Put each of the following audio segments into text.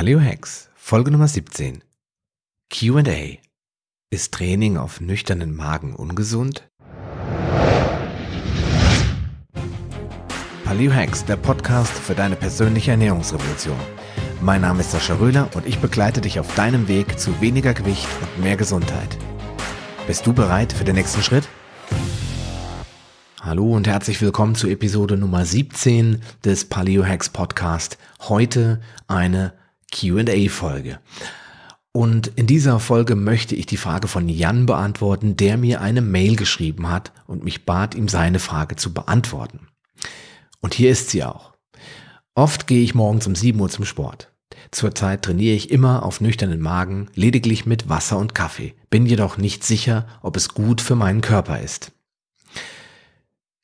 Paleo Hacks, Folge Nummer 17. QA. Ist Training auf nüchternen Magen ungesund? Paleo Hacks, der Podcast für deine persönliche Ernährungsrevolution. Mein Name ist Sascha Röhler und ich begleite dich auf deinem Weg zu weniger Gewicht und mehr Gesundheit. Bist du bereit für den nächsten Schritt? Hallo und herzlich willkommen zu Episode Nummer 17 des Paleo Hacks Podcast. Heute eine Q&A-Folge. Und in dieser Folge möchte ich die Frage von Jan beantworten, der mir eine Mail geschrieben hat und mich bat, ihm seine Frage zu beantworten. Und hier ist sie auch. Oft gehe ich morgens um 7 Uhr zum Sport. Zurzeit trainiere ich immer auf nüchternen Magen, lediglich mit Wasser und Kaffee, bin jedoch nicht sicher, ob es gut für meinen Körper ist.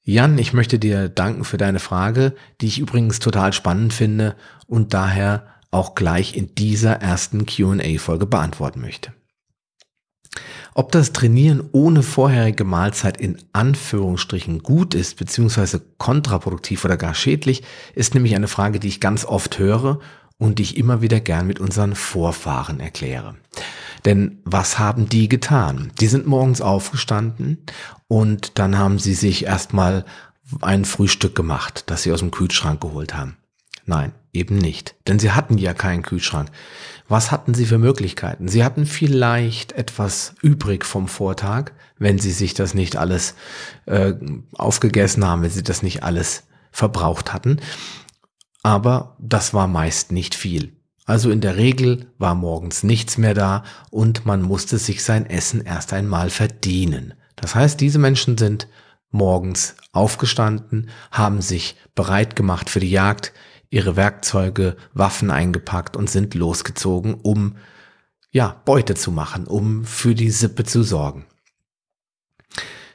Jan, ich möchte dir danken für deine Frage, die ich übrigens total spannend finde und daher auch gleich in dieser ersten QA-Folge beantworten möchte. Ob das Trainieren ohne vorherige Mahlzeit in Anführungsstrichen gut ist, beziehungsweise kontraproduktiv oder gar schädlich, ist nämlich eine Frage, die ich ganz oft höre und die ich immer wieder gern mit unseren Vorfahren erkläre. Denn was haben die getan? Die sind morgens aufgestanden und dann haben sie sich erstmal ein Frühstück gemacht, das sie aus dem Kühlschrank geholt haben. Nein, eben nicht. Denn sie hatten ja keinen Kühlschrank. Was hatten sie für Möglichkeiten? Sie hatten vielleicht etwas übrig vom Vortag, wenn sie sich das nicht alles äh, aufgegessen haben, wenn sie das nicht alles verbraucht hatten. Aber das war meist nicht viel. Also in der Regel war morgens nichts mehr da und man musste sich sein Essen erst einmal verdienen. Das heißt, diese Menschen sind morgens aufgestanden, haben sich bereit gemacht für die Jagd, ihre Werkzeuge, Waffen eingepackt und sind losgezogen, um ja, Beute zu machen, um für die Sippe zu sorgen.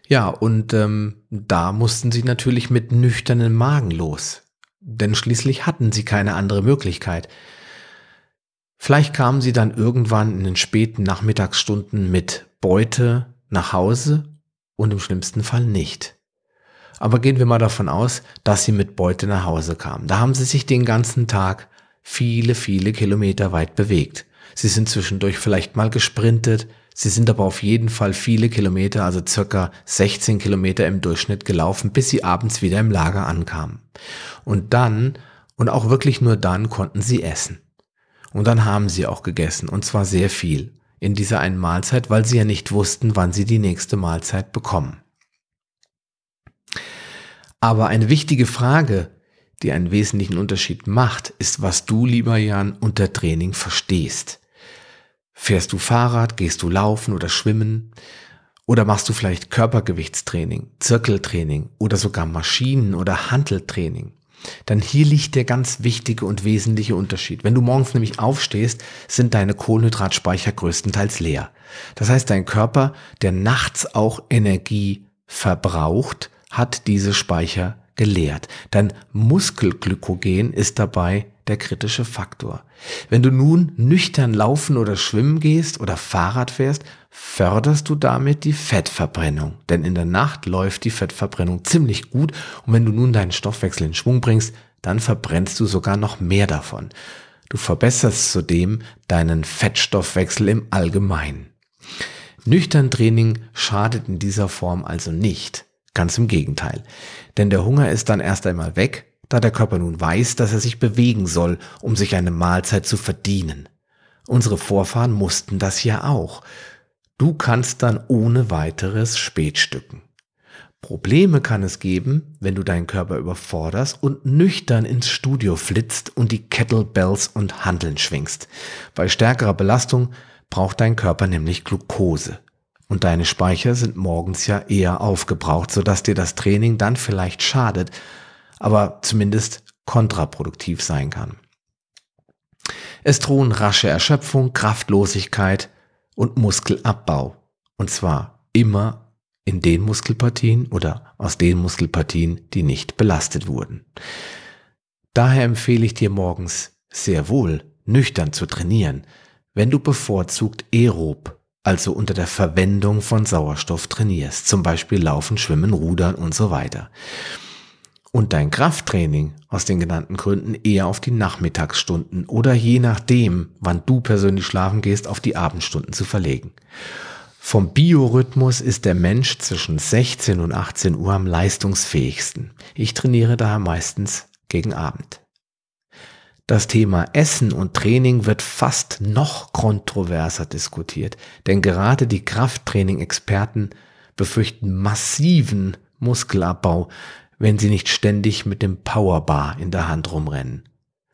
Ja, und ähm, da mussten sie natürlich mit nüchternen Magen los, denn schließlich hatten sie keine andere Möglichkeit. Vielleicht kamen sie dann irgendwann in den späten Nachmittagsstunden mit Beute nach Hause und im schlimmsten Fall nicht. Aber gehen wir mal davon aus, dass sie mit Beute nach Hause kamen. Da haben sie sich den ganzen Tag viele, viele Kilometer weit bewegt. Sie sind zwischendurch vielleicht mal gesprintet, sie sind aber auf jeden Fall viele Kilometer, also circa 16 Kilometer im Durchschnitt gelaufen, bis sie abends wieder im Lager ankamen. Und dann, und auch wirklich nur dann, konnten sie essen. Und dann haben sie auch gegessen, und zwar sehr viel in dieser einen Mahlzeit, weil sie ja nicht wussten, wann sie die nächste Mahlzeit bekommen. Aber eine wichtige Frage, die einen wesentlichen Unterschied macht, ist, was du, lieber Jan, unter Training verstehst. Fährst du Fahrrad, gehst du laufen oder schwimmen? Oder machst du vielleicht Körpergewichtstraining, Zirkeltraining oder sogar Maschinen- oder Handeltraining? Dann hier liegt der ganz wichtige und wesentliche Unterschied. Wenn du morgens nämlich aufstehst, sind deine Kohlenhydratspeicher größtenteils leer. Das heißt, dein Körper, der nachts auch Energie verbraucht, hat diese Speicher geleert. Dein Muskelglykogen ist dabei der kritische Faktor. Wenn du nun nüchtern laufen oder schwimmen gehst oder Fahrrad fährst, förderst du damit die Fettverbrennung. Denn in der Nacht läuft die Fettverbrennung ziemlich gut und wenn du nun deinen Stoffwechsel in Schwung bringst, dann verbrennst du sogar noch mehr davon. Du verbesserst zudem deinen Fettstoffwechsel im Allgemeinen. Nüchtern Training schadet in dieser Form also nicht. Ganz im Gegenteil. Denn der Hunger ist dann erst einmal weg, da der Körper nun weiß, dass er sich bewegen soll, um sich eine Mahlzeit zu verdienen. Unsere Vorfahren mussten das ja auch. Du kannst dann ohne weiteres spätstücken. Probleme kann es geben, wenn du deinen Körper überforderst und nüchtern ins Studio flitzt und die Kettlebells und Handeln schwingst. Bei stärkerer Belastung braucht dein Körper nämlich Glucose. Und deine Speicher sind morgens ja eher aufgebraucht, sodass dir das Training dann vielleicht schadet, aber zumindest kontraproduktiv sein kann. Es drohen rasche Erschöpfung, Kraftlosigkeit und Muskelabbau. Und zwar immer in den Muskelpartien oder aus den Muskelpartien, die nicht belastet wurden. Daher empfehle ich dir morgens sehr wohl, nüchtern zu trainieren, wenn du bevorzugt aerob also unter der Verwendung von Sauerstoff trainierst, zum Beispiel Laufen, Schwimmen, Rudern und so weiter. und dein Krafttraining aus den genannten Gründen eher auf die Nachmittagsstunden oder je nachdem, wann du persönlich schlafen gehst, auf die Abendstunden zu verlegen. Vom Biorhythmus ist der Mensch zwischen 16 und 18 Uhr am leistungsfähigsten. Ich trainiere daher meistens gegen Abend. Das Thema Essen und Training wird fast noch kontroverser diskutiert, denn gerade die Krafttraining-Experten befürchten massiven Muskelabbau, wenn sie nicht ständig mit dem Powerbar in der Hand rumrennen.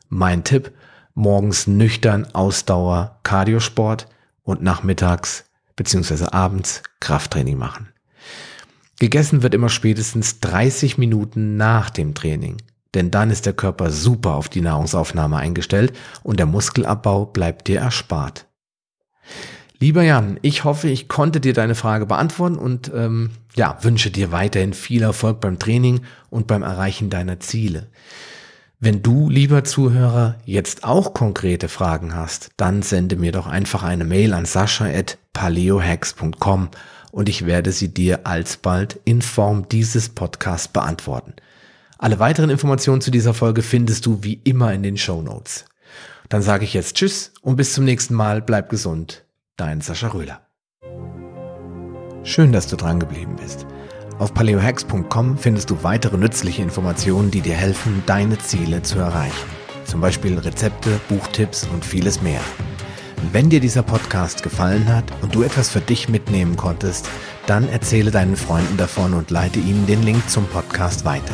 Mein Tipp, morgens nüchtern Ausdauer, Cardiosport und nachmittags bzw. abends Krafttraining machen. Gegessen wird immer spätestens 30 Minuten nach dem Training, denn dann ist der Körper super auf die Nahrungsaufnahme eingestellt und der Muskelabbau bleibt dir erspart. Lieber Jan, ich hoffe, ich konnte dir deine Frage beantworten und ähm, ja, wünsche dir weiterhin viel Erfolg beim Training und beim Erreichen deiner Ziele. Wenn du, lieber Zuhörer, jetzt auch konkrete Fragen hast, dann sende mir doch einfach eine Mail an sascha.paleohacks.com und ich werde sie dir alsbald in Form dieses Podcasts beantworten. Alle weiteren Informationen zu dieser Folge findest du wie immer in den Show Notes. Dann sage ich jetzt Tschüss und bis zum nächsten Mal. Bleib gesund. Dein Sascha Röhler. Schön, dass du dran geblieben bist. Auf paleohacks.com findest du weitere nützliche Informationen, die dir helfen, deine Ziele zu erreichen. Zum Beispiel Rezepte, Buchtipps und vieles mehr. Wenn dir dieser Podcast gefallen hat und du etwas für dich mitnehmen konntest, dann erzähle deinen Freunden davon und leite ihnen den Link zum Podcast weiter.